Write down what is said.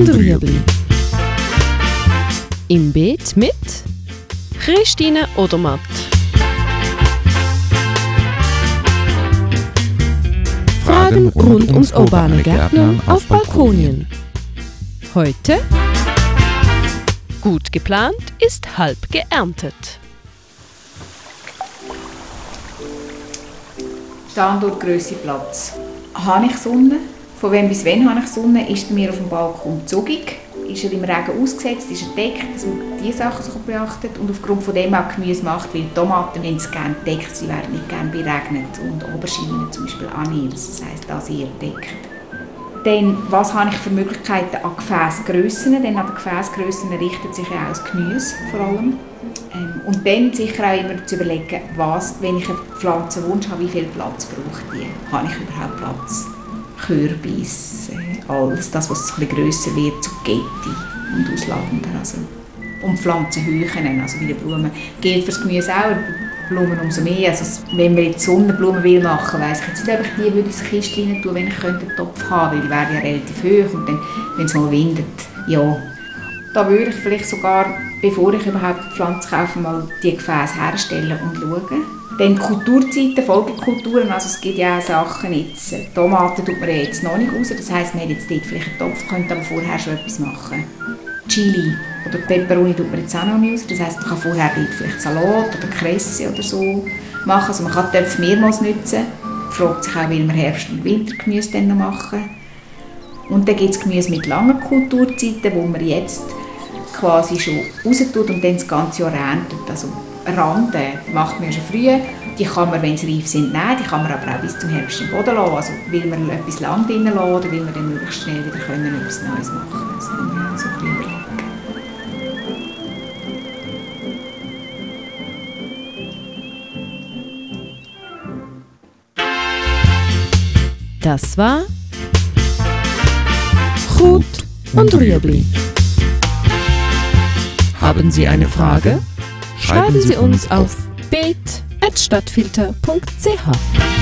und Rüebli. Im Beet mit Christine Odermatt. Fragen rund ums urbane Gärtnern auf Balkonien. Heute Gut geplant ist halb geerntet. Standort, Grösse, Platz. Habe ich Sonne? Von wem bis wann habe ich Sonne? Ist bei mir auf dem Balkon zugig? Ist er im Regen ausgesetzt? Ist er deckt? Dass man diese Sachen so beachtet und aufgrund von dem auch Gemüse macht, weil Tomaten, wenn sie gerne deckt, sie werden nicht gerne beregnet und Auberginen zum Beispiel auch nicht. Das heisst, das eher deckt. Dann, was habe ich für Möglichkeiten an Gefäßgrössen? Denn an den Gefäßgrössen richtet sich ja auch das Gemüse vor allem. Ähm, und dann sicher auch immer zu überlegen, was, wenn ich einen Pflanzenwunsch habe, wie viel Platz braucht die? Habe ich überhaupt Platz? Kürbis, alles, das, was bisschen grösser wird, Zucchetti und ausladender. Also. Und Pflanzenhöhen, also wie die Blumen. Gilt für das Gemüse auch, Blumen umso mehr. Also, wenn man jetzt Sonnenblumen will machen, weiss ich jetzt nicht, ob ich die würde ins Kistchen tun, wenn ich einen Topf haben weil die wären ja relativ hoch und dann, wenn es mal windet, ja. Da würde ich vielleicht sogar, bevor ich überhaupt Pflanzen kaufe, mal die Gefäße herstellen und schauen. Dann Kulturzeiten, Folgekulturen, also es gibt ja auch Sachen jetzt, Tomaten tut man jetzt noch nicht raus, das heisst, man hat jetzt dort vielleicht einen Topf, könnte aber vorher schon etwas machen. Chili oder Peperoni tut man jetzt auch noch nicht raus, das heisst, man kann vorher dort vielleicht Salat oder Kresse oder so machen, also man kann Töpfe mehrmals nutzen, fragt sich auch, will man Herbst- und Wintergemüse dann noch machen. Und dann gibt es Gemüse mit langen Kulturzeiten, wo man jetzt quasi schon raus tut und dann das ganze Jahr erntet, also Randen macht man schon früh. Die kann man, wenn sie reif sind, nehmen. Die kann man aber auch bis zum Herbst im Boden lassen. Also will man etwas Land drin lassen oder will man dann möglichst schnell wieder können, etwas Neues machen Das kann man so ein bisschen überlegen. Das war Gut und Rüebli. Haben Sie eine Frage? Schreiben Sie uns auf beet.stadtfilter.ch.